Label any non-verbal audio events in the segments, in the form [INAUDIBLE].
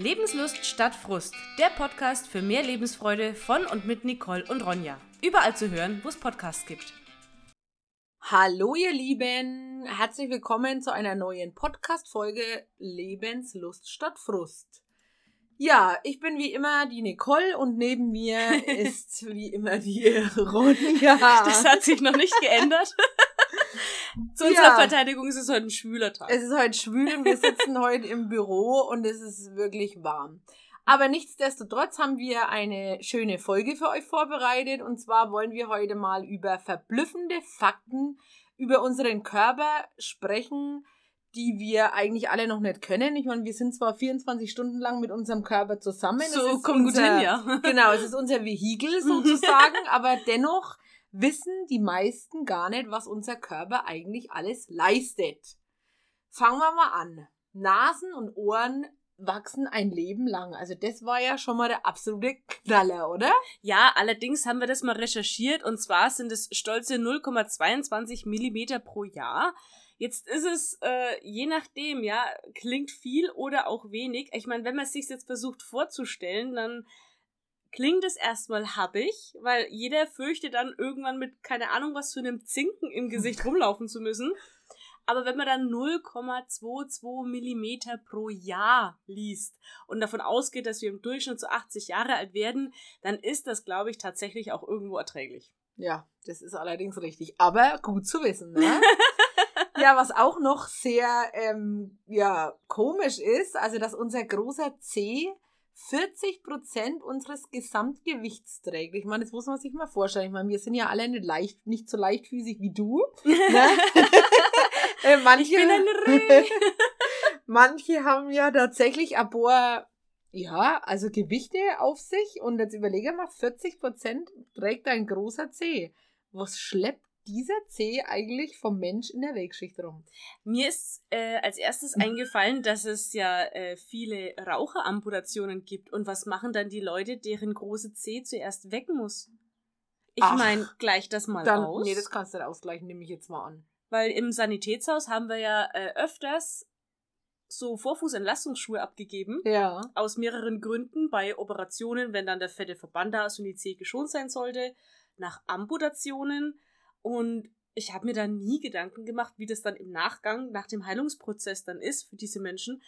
Lebenslust statt Frust, der Podcast für mehr Lebensfreude von und mit Nicole und Ronja. Überall zu hören, wo es Podcasts gibt. Hallo ihr Lieben, herzlich willkommen zu einer neuen Podcast-Folge Lebenslust statt Frust. Ja, ich bin wie immer die Nicole und neben mir [LAUGHS] ist wie immer die Ronja. Das hat sich noch nicht geändert. [LAUGHS] Zu unserer Ja. Verteidigung ist es heute ein schwüler Tag. Es ist heute schwül und wir sitzen [LAUGHS] heute im Büro und es ist wirklich warm. Aber nichtsdestotrotz haben wir eine schöne Folge für euch vorbereitet und zwar wollen wir heute mal über verblüffende Fakten über unseren Körper sprechen, die wir eigentlich alle noch nicht können. Ich meine, wir sind zwar 24 Stunden lang mit unserem Körper zusammen. So kommt gut unser- hin, ja. Genau, es ist unser Vehikel [LAUGHS] sozusagen, aber dennoch wissen die meisten gar nicht, was unser Körper eigentlich alles leistet. Fangen wir mal an. Nasen und Ohren wachsen ein Leben lang. Also das war ja schon mal der absolute Knaller, oder? Ja, allerdings haben wir das mal recherchiert und zwar sind es stolze 0,22 Millimeter pro Jahr. Jetzt ist es, äh, je nachdem, ja, klingt viel oder auch wenig. Ich meine, wenn man es sich jetzt versucht vorzustellen, dann klingt es erstmal happig, weil jeder fürchtet dann irgendwann mit, keine Ahnung, was für einem Zinken im Gesicht [LAUGHS] rumlaufen zu müssen. Aber wenn man dann 0,22 Millimeter pro Jahr liest und davon ausgeht, dass wir im Durchschnitt so 80 Jahre alt werden, dann ist das, glaube ich, tatsächlich auch irgendwo erträglich. Ja, das ist allerdings richtig. Aber gut zu wissen, ne? [LAUGHS] ja, was auch noch sehr ähm, ja, komisch ist, also dass unser großer C 40 Prozent unseres Gesamtgewichts trägt. Ich meine, das muss man sich mal vorstellen. Ich meine, wir sind ja alle nicht leicht, nicht so leichtfüßig wie du. Ne? [LAUGHS] äh, manche, [LAUGHS] manche haben ja tatsächlich ein paar, ja, also Gewichte auf sich. Und jetzt überlege mal, 40 Prozent trägt ein großer C. Was schleppt dieser C eigentlich vom Mensch in der Wegschicht rum? Mir ist äh, als erstes eingefallen, dass es ja äh, viele Raucheramputationen gibt. Und was machen dann die Leute, deren große C zuerst weg muss? Ich meine, gleich das mal Dann, aus. nee, das kannst du nicht ausgleichen, nehme ich jetzt mal an. Weil im Sanitätshaus haben wir ja äh, öfters so Vorfußentlastungsschuhe abgegeben. Ja. Aus mehreren Gründen. Bei Operationen, wenn dann der fette Verband da ist und die Zehe geschont sein sollte. Nach Amputationen. Und ich habe mir da nie Gedanken gemacht, wie das dann im Nachgang, nach dem Heilungsprozess dann ist für diese Menschen.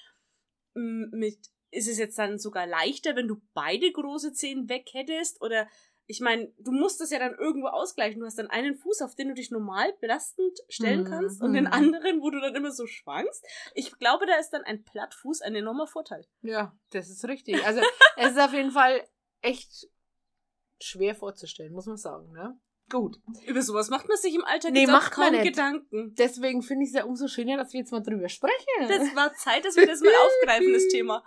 Mit, ist es jetzt dann sogar leichter, wenn du beide große Zehen weg hättest? Oder ich meine, du musst das ja dann irgendwo ausgleichen. Du hast dann einen Fuß, auf den du dich normal belastend stellen Mhm, kannst und den mhm. anderen, wo du dann immer so schwankst. Ich glaube, da ist dann ein Plattfuß ein enormer Vorteil. Ja, das ist richtig. Also, es ist auf jeden Fall echt schwer vorzustellen, muss man sagen, ne? Gut. Über sowas macht man sich im Alltag Nee, macht man kaum nicht. Gedanken. Deswegen finde ich es ja umso schöner, dass wir jetzt mal drüber sprechen. Das war Zeit, dass wir das mal [LAUGHS] aufgreifen, das Thema.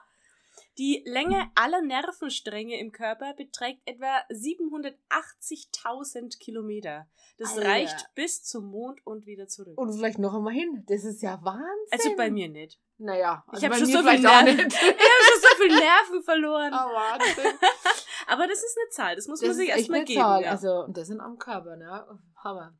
Die Länge aller Nervenstränge im Körper beträgt etwa 780.000 Kilometer. Das Alter. reicht bis zum Mond und wieder zurück. Und vielleicht noch einmal hin. Das ist ja Wahnsinn. Also bei mir nicht. Naja, Ich also hab bei schon so viel Nerven. Ich habe schon so viel Nerven verloren. Ah, [LAUGHS] Wahnsinn. Aber das ist eine Zahl, das muss man Das sich ist echt erstmal geben. Zahl. Ja. Also, und das sind am Körper, ne? Hammer.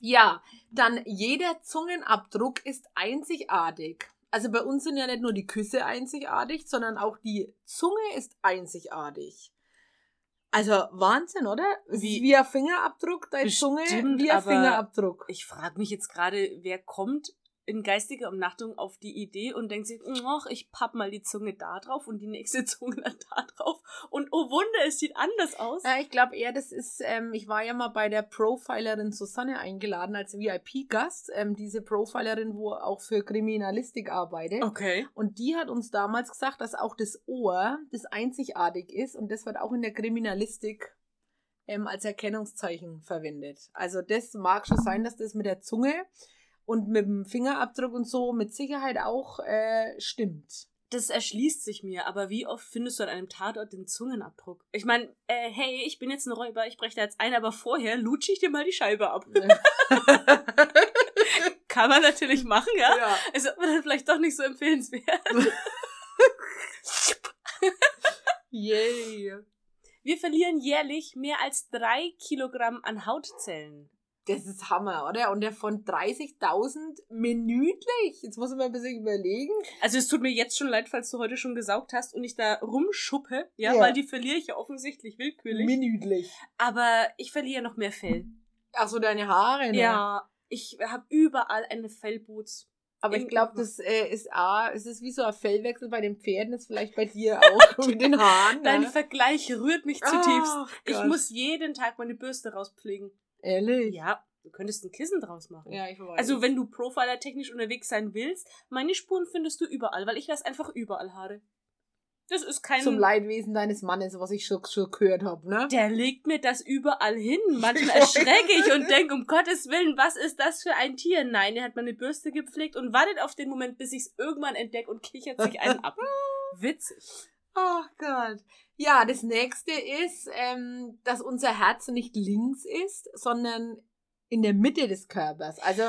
Ja, dann jeder Zungenabdruck ist einzigartig. Also bei uns sind ja nicht nur die Küsse einzigartig, sondern auch die Zunge ist einzigartig. Also Wahnsinn, oder? Wie- wie ein Fingerabdruck, deine Zunge wie ein Fingerabdruck. Ich frage mich jetzt gerade, wer kommt in geistiger Umnachtung auf die Idee und denkt sich, ach, ich papp mal die Zunge da drauf und die nächste [LAUGHS] Zunge dann da drauf. Und oh Wunder, es sieht anders aus. Ja, ich glaube eher, das ist, ähm, ich war ja mal bei der Profilerin Susanne eingeladen als VIP-Gast. Ähm, diese Profilerin, wo auch für Kriminalistik arbeitet. Okay. Und die hat uns damals gesagt, dass auch das Ohr das einzigartig ist und das wird auch in der Kriminalistik ähm, als Erkennungszeichen verwendet. Also das mag schon sein, dass das mit der Zunge und mit dem Fingerabdruck und so mit Sicherheit auch äh, stimmt. Das erschließt sich mir, aber wie oft findest du an einem Tatort den Zungenabdruck? Ich meine, äh, hey, ich bin jetzt ein Räuber, ich breche da jetzt ein, aber vorher lutsche ich dir mal die Scheibe ab. [LAUGHS] Kann man natürlich machen, ja? ja. Ist aber dann vielleicht doch nicht so empfehlenswert. [LAUGHS] Yay. Wir verlieren jährlich mehr als drei Kilogramm an Hautzellen. Das ist Hammer, oder? Und der von 30.000 minütlich. Jetzt muss man mal ein bisschen überlegen. Also es tut mir jetzt schon leid, falls du heute schon gesaugt hast und ich da rumschuppe, ja, Ja. weil die verliere ich ja offensichtlich willkürlich. Minütlich. Aber ich verliere noch mehr Fell. Ach so, deine Haare, ne? Ja, ich habe überall eine Fellboots. Aber ich glaube, das äh, ist A, es ist wie so ein Fellwechsel bei den Pferden, ist vielleicht bei dir auch [LAUGHS] mit den Haaren. Dein ne? Vergleich rührt mich zutiefst. Ach Ich muss jeden Tag meine Bürste rauspflegen. Ehrlich? Ja, du könntest ein Kissen draus machen. Ja, ich weiß. Also wenn du Profiler-technisch unterwegs sein willst, meine Spuren findest du überall, weil ich lasse einfach überall Haare. Das ist kein... Zum Leidwesen deines Mannes, was ich schon, schon gehört habe, ne? Der legt mir das überall hin. [LAUGHS] Manchmal erschrecke ich und denke, um Gottes Willen, was ist das für ein Tier? Nein, er hat meine Bürste gepflegt und wartet auf den Moment, bis ich es irgendwann entdecke und kichert sich einen ab. [LAUGHS] Witzig. Ach Gott. Ja, das nächste ist, ähm, dass unser Herz nicht links ist, sondern in der Mitte des Körpers. Also,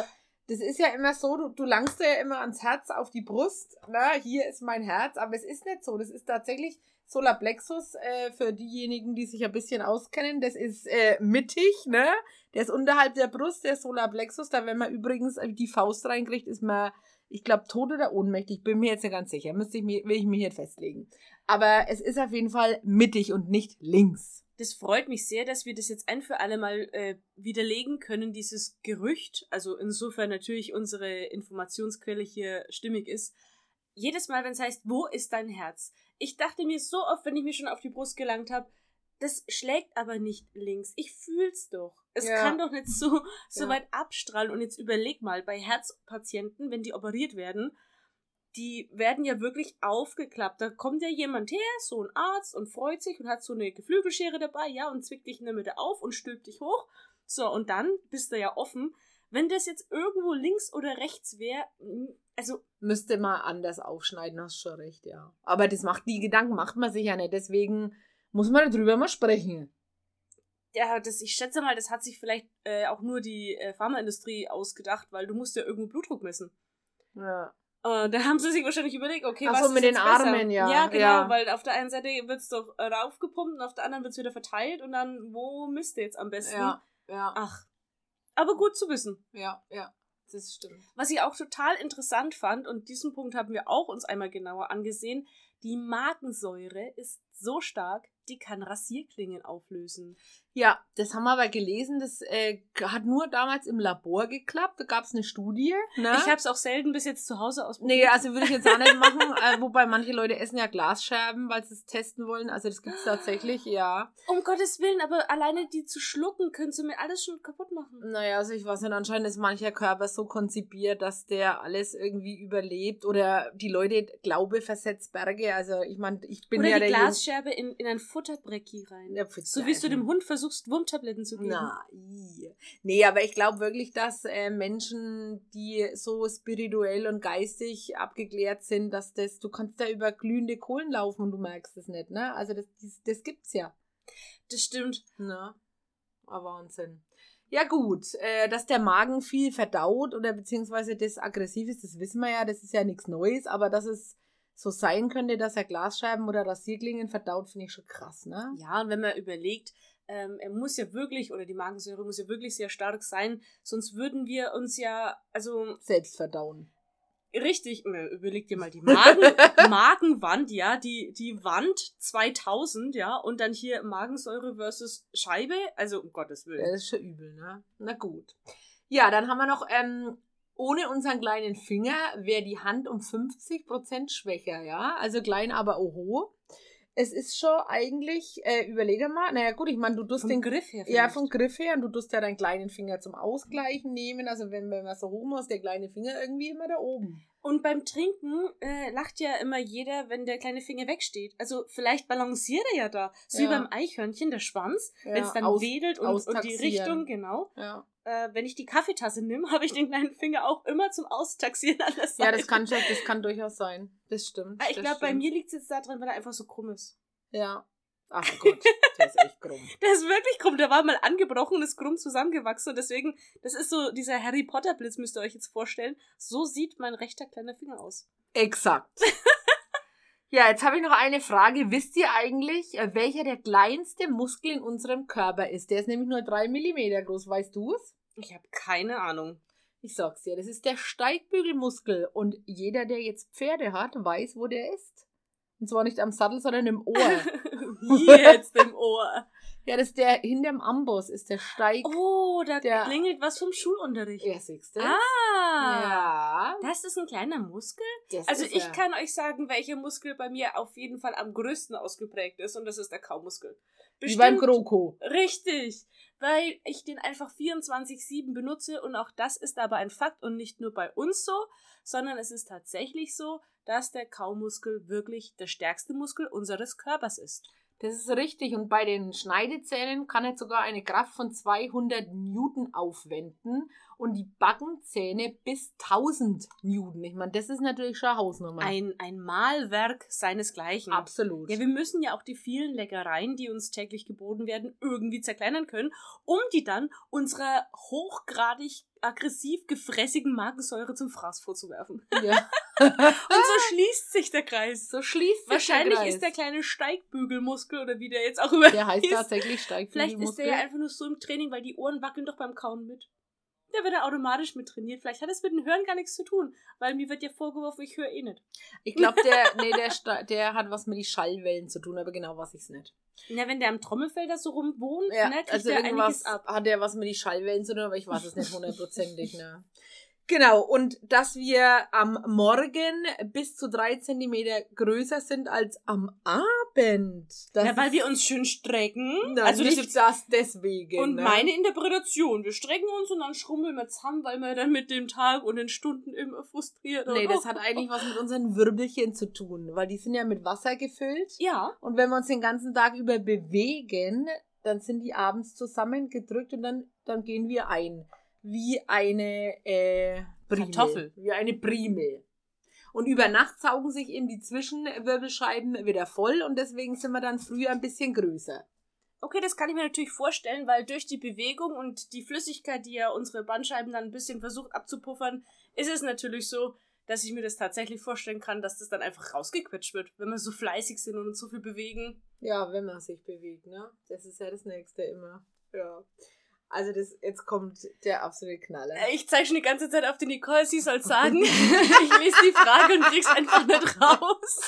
das ist ja immer so, du, du langst ja immer ans Herz auf die Brust. Na, hier ist mein Herz, aber es ist nicht so. Das ist tatsächlich Solarplexus äh, für diejenigen, die sich ein bisschen auskennen. Das ist äh, mittig, ne? Der ist unterhalb der Brust, der Solarplexus. Da, wenn man übrigens die Faust reinkriegt, ist man, ich glaube, tot oder ohnmächtig. Bin mir jetzt nicht ganz sicher. Müsste ich mir, will ich mir hier festlegen. Aber es ist auf jeden Fall mittig und nicht links. Das freut mich sehr, dass wir das jetzt ein für alle Mal äh, widerlegen können, dieses Gerücht. Also insofern natürlich unsere Informationsquelle hier stimmig ist. Jedes Mal, wenn es heißt, wo ist dein Herz? Ich dachte mir so oft, wenn ich mir schon auf die Brust gelangt habe, das schlägt aber nicht links. Ich fühl's doch. Es Ja. kann doch nicht so, so Ja. weit abstrahlen. Und jetzt überleg mal, bei Herzpatienten, wenn die operiert werden, die werden ja wirklich aufgeklappt. Da kommt ja jemand her, so ein Arzt, und freut sich und hat so eine Geflügelschere dabei, ja, und zwickt dich in der Mitte auf und stülpt dich hoch. So, und dann bist du ja offen. Wenn das jetzt irgendwo links oder rechts wäre, also Müsste man anders aufschneiden, hast schon recht, ja. Aber das macht, die Gedanken macht man sich ja nicht. Deswegen muss man darüber mal sprechen. ja, das, ich schätze mal, das hat sich vielleicht äh, auch nur die äh, Pharmaindustrie ausgedacht, weil du musst ja irgendwo Blutdruck messen. Ja. Äh, da haben sie sich wahrscheinlich überlegt, okay, Ach was so, ist mit den besser? Armen, ja, Ja, genau, ja. weil auf der einen Seite wird's doch äh, raufgepumpt und auf der anderen wird's wieder verteilt und dann, wo misst ihr jetzt am besten? Ja, ja, Ach, aber gut zu wissen. ja, ja. Das stimmt. Was ich auch total interessant fand, und diesen Punkt haben wir auch uns einmal genauer angesehen, die Magensäure ist so stark, die kann Rasierklingen auflösen. Ja, das haben wir aber gelesen. Das äh, hat nur damals im Labor geklappt. Da gab es eine Studie. Ne? Ich habe es auch selten bis jetzt zu Hause Nee, ausprobiert. also würde ich jetzt auch nicht machen. [LAUGHS] Äh, wobei manche Leute essen ja Glasscherben, weil sie es testen wollen. Also das gibt es tatsächlich, ja. Um Gottes Willen, aber alleine die zu schlucken, können sie mir alles schon kaputt machen. Naja, also ich weiß nicht, anscheinend ist mancher Körper so konzipiert, dass der alles irgendwie überlebt. Oder die Leute Glaube versetzt Berge. Also ich meine, ich bin Oder ja die der Glasscherbe in, in ein Futterbrecki rein. Ja, so wie du dem Hund versuchst, Wurmtabletten zu geben. Na, nee, aber ich glaube wirklich, dass äh, Menschen, die so spirituell und geistig abgeklärt sind, dass das, du kannst da über glühende Kohlen laufen und du merkst es nicht, ne? Also das, das, das gibt's ja. Das stimmt. Ne? Ah, Wahnsinn. Ja gut, äh, dass der Magen viel verdaut oder beziehungsweise das aggressiv ist, das wissen wir ja, das ist ja nichts Neues, aber dass es so sein könnte, dass er Glasscheiben oder Rasierklingen verdaut, finde ich schon krass, ne? Ja, und wenn man überlegt, ähm, er muss ja wirklich, oder die Magensäure muss ja wirklich sehr stark sein, sonst würden wir uns ja, also Selbst verdauen. richtig, überleg dir mal die Magen, [LAUGHS] Magenwand, ja, die, die Wand 2000, ja, und dann hier Magensäure versus Scheibe, also um Gottes Willen. Das ist schon übel, ne? Na gut. Ja, dann haben wir noch, ähm, ohne unseren kleinen Finger wäre die Hand um 50% schwächer, ja? Also klein, aber oho. Es ist schon eigentlich, äh, überlege mal, naja gut, ich meine, du tust Vom den Griff her Ja, vielleicht. vom Griff her und du tust ja deinen kleinen Finger zum Ausgleichen nehmen. Also wenn, wenn man so hoch muss, der kleine Finger irgendwie immer da oben. Und beim Trinken äh, lacht ja immer jeder, wenn der kleine Finger wegsteht. Also vielleicht balanciert er ja da. So wie Ja. beim Eichhörnchen, der Schwanz, Ja, wenn es dann aus- wedelt und, und die. Richtung, genau. Ja. Äh, wenn ich die Kaffeetasse nehme, [LAUGHS] habe ich den kleinen Finger auch immer zum Austaxieren an der Seite. Ja, das kann schon, das kann durchaus sein. Das stimmt. Ah, Ich glaube, bei mir liegt es jetzt daran, weil er einfach so krumm ist. Ja. Ach Gott, der ist echt krumm. [LAUGHS] Der ist wirklich krumm. Der war mal angebrochen und ist krumm zusammengewachsen. Und deswegen, das ist so, dieser Harry Potter Blitz müsst ihr euch jetzt vorstellen. So sieht mein rechter kleiner Finger aus. Exakt. [LAUGHS] Ja, jetzt habe ich noch eine Frage. Wisst ihr eigentlich, äh, welcher der kleinste Muskel in unserem Körper ist? Der ist nämlich nur drei Millimeter groß. Weißt du es? Ich habe keine Ahnung. Ich sag's dir, das ist der Steigbügelmuskel. Und jeder, der jetzt Pferde hat, weiß, wo der ist. Und zwar nicht am Sattel, sondern im Ohr. Wie [LAUGHS] jetzt im Ohr? Ja, das ist der hinterm Amboss, ist der Steig. Oh, da Der- klingelt was vom Schulunterricht. Ja, siehst du? Ah, Ja. das ist ein kleiner Muskel? Das Also ich er. kann euch sagen, welcher Muskel bei mir auf jeden Fall am größten ausgeprägt ist und das ist der Kaumuskel. Wie beim GroKo. Richtig, weil ich den einfach 24-7 benutze und auch das ist aber ein Fakt und nicht nur bei uns so, sondern es ist tatsächlich so, dass der Kaumuskel wirklich der stärkste Muskel unseres Körpers ist. Das ist richtig. Und bei den Schneidezähnen kann er sogar eine Kraft von 200 Newton aufwenden und die Backenzähne bis 1000 Newton. Ich meine, das ist natürlich schon eine Hausnummer. Ein, ein Malwerk seinesgleichen. Absolut. Ja, wir müssen ja auch die vielen Leckereien, die uns täglich geboten werden, irgendwie zerkleinern können, um die dann unserer hochgradig aggressiv gefrässigen Magensäure zum Fraß vorzuwerfen. ja. [LAUGHS] Und so [LAUGHS] schließt sich der Kreis. so schließt sich Wahrscheinlich der Kreis. ist der kleine Steigbügelmuskel oder wie der jetzt auch immer Der heißt [LAUGHS] hieß. tatsächlich Vielleicht ist Steigbügelmuskel. der ja einfach nur so im Training, weil die Ohren wackeln doch beim Kauen mit. Der wird ja automatisch mit trainiert. Vielleicht hat es mit dem Hören gar nichts zu tun, weil mir wird ja vorgeworfen, ich höre eh nicht. Ich glaube, der, nee, der, Sta- der hat was mit den Schallwellen zu tun, aber genau weiß ich's nicht. Na, wenn der am Trommelfelder so rumwohnt, Ja, ne, kriegt also er irgendwas ab. hat der was mit den Schallwellen zu tun, aber ich weiß es nicht hundertprozentig. Ne? Genau, und dass wir am Morgen bis zu drei Zentimeter größer sind als am Abend. Das Ja, weil wir uns schön strecken. Na, also das nicht ist das deswegen. und ne? meine Interpretation. Wir strecken uns und dann schrummeln wir zusammen, weil wir dann mit dem Tag und den Stunden immer frustriert Nee, das hat eigentlich was mit unseren Wirbelchen zu tun, weil die sind ja mit Wasser gefüllt. Ja, Und wenn wir uns den ganzen Tag über bewegen, dann sind die abends zusammengedrückt und dann, dann gehen wir ein. Wie eine äh, Primel. Kartoffel. Wie eine Primel. Und über Nacht saugen sich eben die Zwischenwirbelscheiben wieder voll und deswegen sind wir dann früher ein bisschen größer. okay, das kann ich mir natürlich vorstellen, weil durch die Bewegung und die Flüssigkeit, die ja unsere Bandscheiben dann ein bisschen versucht abzupuffern, ist es natürlich so, dass ich mir das tatsächlich vorstellen kann, dass das dann einfach rausgequetscht wird, wenn wir so fleißig sind und uns so viel bewegen. Ja, wenn man sich bewegt, ne? Das ist ja das Nächste immer. Ja. Also das, jetzt kommt der absolute Knaller. Äh, Ich zeige schon die ganze Zeit auf die Nicole, sie soll [LAUGHS] sagen. ich lese die Frage und krieg's einfach nicht raus.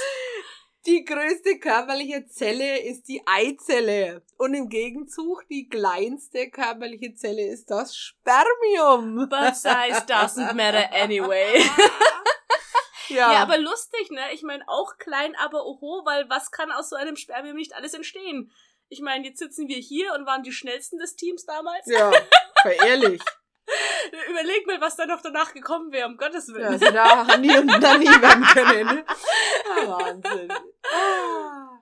Die größte körperliche Zelle ist die Eizelle. Und im Gegenzug die kleinste körperliche Zelle ist das Spermium. But size doesn't matter anyway. [LAUGHS] Ja, Ja, aber lustig, ne? Ich meine, auch klein, aber oho, weil was kann aus so einem Spermium nicht alles entstehen? Ich meine, jetzt sitzen wir hier und waren die schnellsten des Teams damals. ja, [LAUGHS] ehrlich. Überleg mal, was da noch danach gekommen wäre, um Gottes Ja, Willen. also da nie und dann nie werden können. Ah, Wahnsinn. Ah.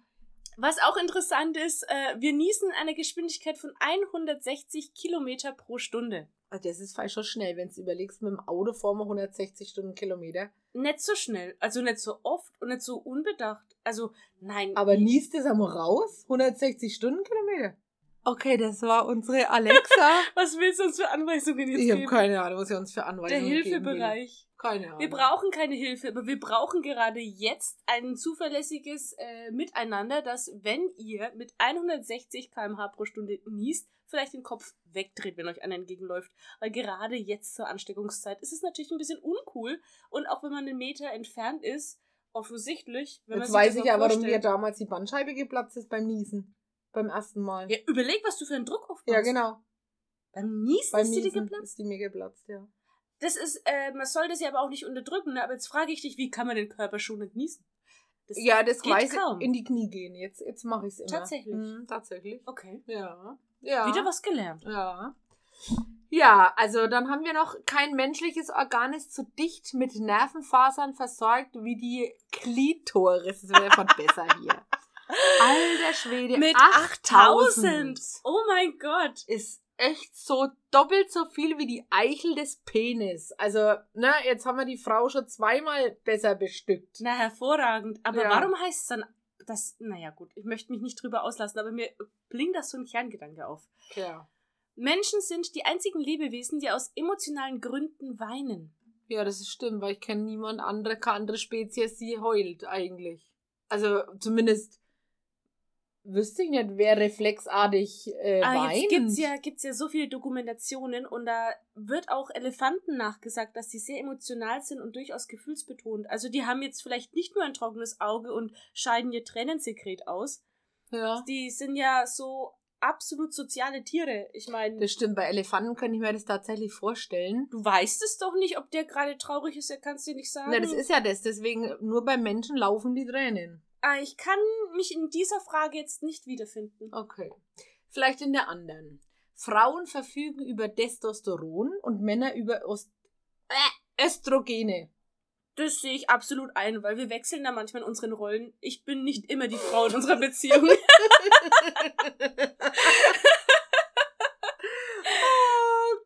Was auch interessant ist, äh, wir niesen eine Geschwindigkeit von 160 Kilometer pro Stunde. Also Das ist falsch schon schnell, wenn du überlegst, mit dem Auto fahren wir 160 Stundenkilometer. Nicht so schnell, also nicht so oft und nicht so unbedacht. Also, nein. Aber niest es einmal raus? 160 Stundenkilometer? Okay, das war unsere Alexa. [LAUGHS] Was willst du uns für Anweisungen jetzt ich habe geben? keine Ahnung, was sie uns für Der Anweisungen geben will. Hilfebereich. Keine Ahnung. Wir brauchen keine Hilfe, aber wir brauchen gerade jetzt ein zuverlässiges äh, Miteinander, dass wenn ihr mit 160 km/h pro Stunde niest, vielleicht den Kopf wegdreht, wenn euch einer entgegenläuft. Weil gerade jetzt zur Ansteckungszeit ist es natürlich ein bisschen uncool und auch wenn man einen Meter entfernt ist, offensichtlich, wenn Jetzt man sich weiß ich ja, warum mir damals die Bandscheibe geplatzt ist beim Niesen. Beim ersten Mal. Ja, überleg, was du für einen Druck aufbaust. Ja, genau. Beim Niesen Beim ist die dir Niesen geplatzt? ist die mir geplatzt, ja. Das ist, äh, man soll das ja aber auch nicht unterdrücken, ne? aber jetzt frage ich dich, wie kann man den Körper schonend niesen? Das Ja, das geht weiß kaum. ich. In die Knie gehen. Jetzt, jetzt mache ich es immer. Tatsächlich? Mhm, tatsächlich. Okay. Ja. ja. Wieder was gelernt. Ja. Ja, also dann haben wir noch kein menschliches Organ ist so dicht mit Nervenfasern versorgt wie die Klitoris. Das wäre von besser hier. [LAUGHS] Alter Schwede. Mit 8000 8000. Oh mein Gott. ist echt so doppelt so viel wie die Eichel des Penis. Also, ne, jetzt haben wir die Frau schon zweimal besser bestückt. Na, hervorragend. Aber Ja. warum heißt es dann, das, naja gut, ich möchte mich nicht drüber auslassen, aber mir blinkt das so ein Kerngedanke auf. Ja. Menschen sind die einzigen Lebewesen, die aus emotionalen Gründen weinen. Ja, das ist stimmt, weil ich kenne niemand andere, keine andere Spezies, die heult eigentlich. Also zumindest wüsste ich nicht, wer reflexartig äh, Aber weint. jetzt gibt's ja, gibt's ja so viele Dokumentationen und da wird auch Elefanten nachgesagt, dass die sehr emotional sind und durchaus gefühlsbetont. Also die haben jetzt vielleicht nicht nur ein trockenes Auge und scheiden ihr Tränensekret aus. ja. Die sind ja so absolut soziale Tiere. Ich meine, Das stimmt, bei Elefanten könnte ich mir das tatsächlich vorstellen. du weißt es doch nicht, ob der gerade traurig ist, er kann es dir nicht sagen. Na, das ist ja das, deswegen nur bei Menschen laufen die Tränen. ah, ich kann mich in dieser Frage jetzt nicht wiederfinden. Okay. Vielleicht in der anderen. Frauen verfügen über Testosteron und Männer über Ost äh, Östrogene. Das sehe ich absolut ein, weil wir wechseln da manchmal in unseren Rollen. Ich bin nicht immer die Frau in unserer Beziehung. [LAUGHS] oh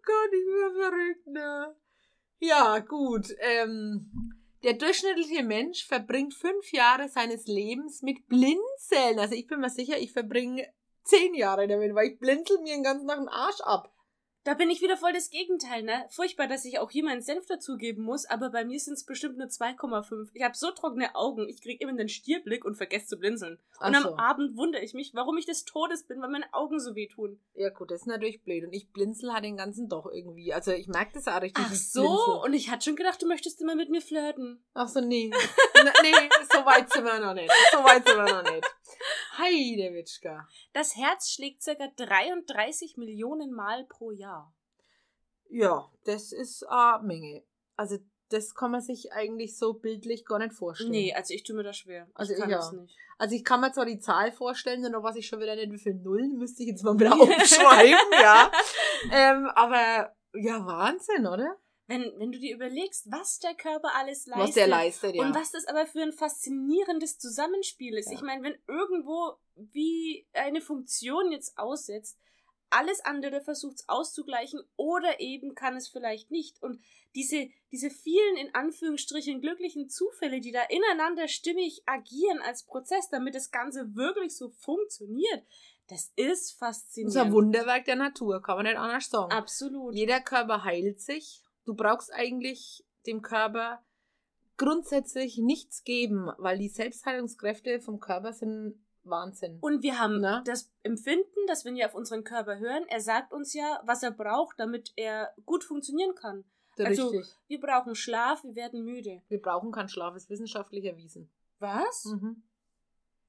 Gott, ich bin verrückt, ne? Ja, gut. Ähm, der durchschnittliche Mensch verbringt fünf Jahre seines Lebens mit Blinzeln. Also ich bin mir sicher, ich verbringe zehn Jahre damit, weil ich blinzel mir den ganzen Tag den Arsch ab. Da bin ich wieder voll das Gegenteil, ne? Furchtbar, dass ich auch hier meinen Senf dazugeben muss, aber bei mir sind es bestimmt nur 2,5. Ich habe so trockene Augen, ich krieg immer den Stierblick und vergesse zu blinzeln. Und Ach so. am Abend wundere ich mich, warum ich des Todes bin, weil meine Augen so wehtun. Ja gut, das ist natürlich blöd. Und ich blinzel halt den ganzen doch irgendwie. Also ich merke das auch richtig. Ach so, blinzel. und ich hatte schon gedacht, du möchtest immer mit mir flirten. Ach so, nee. [LAUGHS] Nee, so weit sind wir noch nicht. So weit sind wir noch nicht. Heide Witschka. Das Herz schlägt ca. 33 Millionen Mal pro Jahr. Ja, das ist eine Menge. Also das kann man sich eigentlich so bildlich gar nicht vorstellen. Nee, also ich tue mir das schwer. Also ich kann ja. das nicht. Also ich kann mir zwar die Zahl vorstellen, nur was ich schon wieder nicht, wie viele Nullen müsste ich jetzt mal [LAUGHS] wieder aufschreiben, ja. Ähm, aber ja, Wahnsinn, oder? Wenn, wenn du dir überlegst, was der Körper alles leistet. Was der leistet, ja. Und was das aber für ein faszinierendes Zusammenspiel ist. Ja. Ich meine, wenn irgendwo wie eine Funktion jetzt aussetzt, alles andere versucht es auszugleichen oder eben kann es vielleicht nicht. Und diese, diese vielen in Anführungsstrichen glücklichen Zufälle, die da ineinander stimmig agieren als Prozess, damit das Ganze wirklich so funktioniert, das ist das ist faszinierend. ein Wunderwerk der Natur, kann man nicht anders sagen. Absolut. Jeder Körper heilt sich. Du brauchst eigentlich dem Körper grundsätzlich nichts geben, weil die Selbstheilungskräfte vom Körper sind Wahnsinn. Und wir haben Na? das Empfinden, dass wenn wir auf unseren Körper hören, er sagt uns ja, was er braucht, damit er gut funktionieren kann. Also, Richtig. wir brauchen Schlaf, wir werden müde. Wir brauchen keinen Schlaf, ist wissenschaftlich erwiesen. Was? Mhm.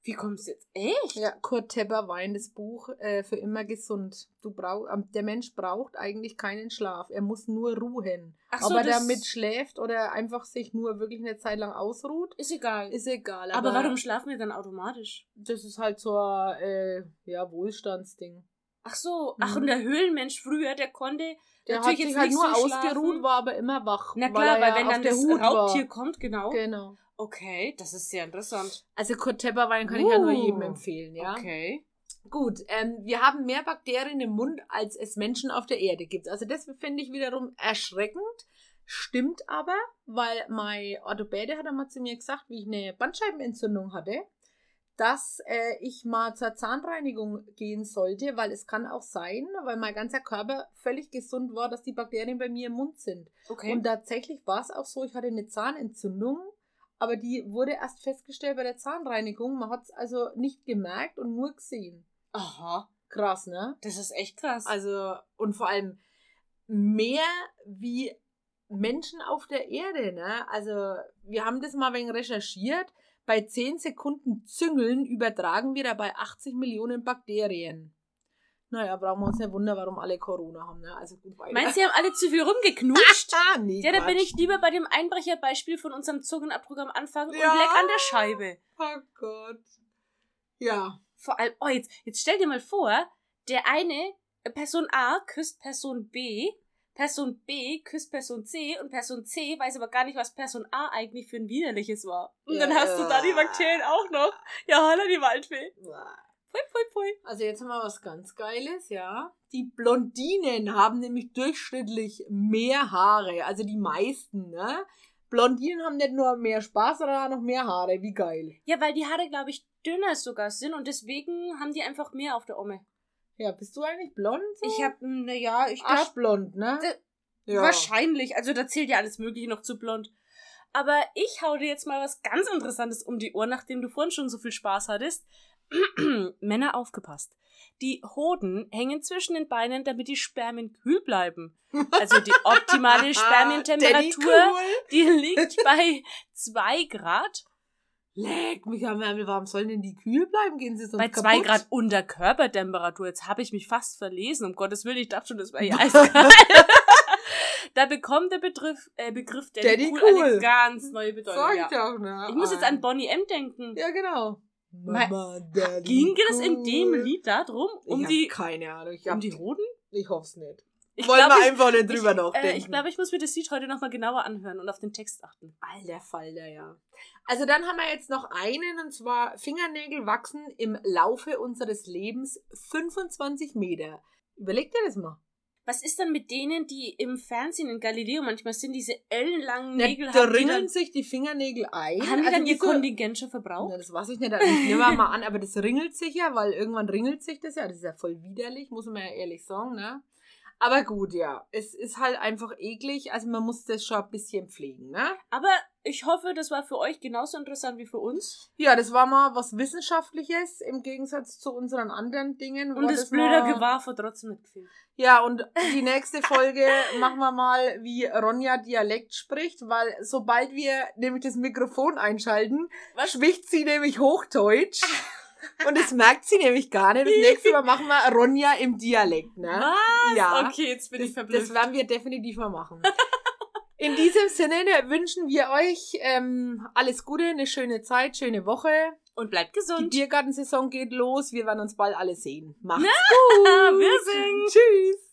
Wie kommst du jetzt? Echt? Ja, Kurt Tepper Wein, das Buch äh, für immer gesund. Du brauch, ähm, der Mensch braucht eigentlich keinen Schlaf. Er muss nur ruhen. Ach Ob so, er das damit schläft oder einfach sich nur wirklich eine Zeit lang ausruht, ist egal. ist egal. aber, warum schlafen wir dann automatisch? Das ist halt so ein äh, ja, Wohlstandsding. Ach so, ach Mhm. und der Höhlenmensch früher, der konnte Der natürlich hat sich halt nicht nur so ausgeruht, war aber immer wach. Na klar, weil ja wenn dann der das Hut Raubtier war. kommt, genau. Genau. Okay, das ist sehr interessant. Also Kurt Tepper Wein kann ich ja nur Uh. jedem empfehlen, ja. Okay. Gut, ähm, wir haben mehr Bakterien im Mund, als es Menschen auf der Erde gibt. Also das finde ich wiederum erschreckend. Stimmt aber, weil mein Orthopäde hat einmal zu mir gesagt, wie ich eine Bandscheibenentzündung hatte, dass äh, ich mal zur Zahnreinigung gehen sollte, weil es kann auch sein, weil mein ganzer Körper völlig gesund war, dass die Bakterien bei mir im Mund sind. Okay. Und tatsächlich war es auch so, ich hatte eine Zahnentzündung, aber die wurde erst festgestellt bei der Zahnreinigung. Man hat es also nicht gemerkt und nur gesehen. Aha, Krass, ne? das ist echt krass. Also, und vor allem mehr wie Menschen auf der Erde, ne? Also, wir haben das mal ein wenig recherchiert. Bei 10 Sekunden Züngeln übertragen wir dabei 80 Millionen Bakterien. Naja, brauchen wir uns nicht wundern, warum alle Corona haben, ne? Also gut weiter. Meinst du, sie haben alle zu viel [LAUGHS] rumgeknutscht? Nee, Ja, da bin ich lieber bei dem Einbrecherbeispiel von unserem Zungenabdruck am Anfang Ja. und leck an der Scheibe. Oh Gott. Ja. Vor allem, oh, jetzt, jetzt stell dir mal vor, der eine, äh, Person A küsst Person B, Person B küsst Person C und Person C weiß aber gar nicht, was Person A eigentlich für ein widerliches war. Und Ja, dann hast du da die. Bakterien auch noch. Ja, holla die Waldfee. Pfui, pfui, pfui. Also jetzt haben wir was ganz Geiles, ja. Die Blondinen haben nämlich durchschnittlich mehr Haare, also die meisten, ne? Blondinen haben nicht nur mehr Spaß, sondern auch noch mehr Haare. Wie geil. Ja, weil die Haare, glaube ich, dünner sogar sind und deswegen haben die einfach mehr auf der Omme. Ja, bist du eigentlich blond? So? Ich hab, naja, ich glaube, Aschblond, ne? Ja. Wahrscheinlich. Also da zählt ja alles Mögliche noch zu blond. Aber ich hau dir jetzt mal was ganz Interessantes um die Ohren, nachdem du vorhin schon so viel Spaß hattest. [CLEARS THROAT] Männer aufgepasst. Die Hoden hängen zwischen den Beinen, damit die Spermien kühl bleiben. Also die optimale [LAUGHS] Spermientemperatur, die liegt bei 2 Grad. Leck mich am Ärmel, warum sollen denn die kühl bleiben? Gehen sie sonst Bei 2 kaputt? Grad unter Körpertemperatur. Jetzt habe ich mich fast verlesen. Um Gottes Willen, ich dachte schon, das wäre ja [LAUGHS] eiskalt. da bekommt der Begriff, äh, Begriff Daddy, Daddy cool, cool. eine ganz neue Bedeutung. Sag ich Ja. doch, ne? Ich muss jetzt an Bonnie M denken. Ja, genau. Mama, Daddy Ging es in dem Lied darum, um die, keine Ahnung. Ich, um die Hoden? ich hoffe es nicht. Ich Wollen glaub, wir ich- einfach nicht drüber ich, nachdenken. äh, ich glaube, ich muss mir das Lied heute nochmal genauer anhören und auf den Text achten. Alter Falter, ja. Also dann haben wir jetzt noch einen, und zwar Fingernägel wachsen im Laufe unseres Lebens 25 Meter. Überleg dir das mal. Was ist dann mit denen, die im Fernsehen in Galileo manchmal sind, diese ellenlangen Nägel da haben, die ringeln dann, sich die Fingernägel ein. haben die dann Also ihr wie so- Kontingent schon verbraucht? Na, das weiß ich nicht, also ich nehme mal an, aber das ringelt sich ja, weil irgendwann ringelt sich das ja. Das ist ja voll widerlich, muss man ja ehrlich sagen, ne? Aber gut, ja. Es ist halt einfach eklig, also man muss das schon ein bisschen pflegen, ne? Aber ich hoffe, das war für euch genauso interessant wie für uns. Ja, das war mal was Wissenschaftliches im Gegensatz zu unseren anderen Dingen. Und das das blöde Gewahr hat trotzdem nicht gefehlt. Ja, und die nächste Folge [LAUGHS] machen wir mal, wie Ronja Dialekt spricht, weil sobald wir nämlich das Mikrofon einschalten, Was? spricht sie nämlich Hochdeutsch. [LAUGHS] Und das merkt sie nämlich gar nicht. Das [LAUGHS] nächste Mal machen wir Ronja im Dialekt, ne? Was? Ja. Okay, jetzt bin ich verblüfft. das werden wir definitiv mal machen. In diesem Sinne ne, wünschen wir euch ähm, alles Gute, eine schöne Zeit, schöne Woche. Und bleibt Die gesund. Biergartensaison geht los. Wir werden uns bald alle sehen. Macht's [LAUGHS] gut. wir singen. Tschüss.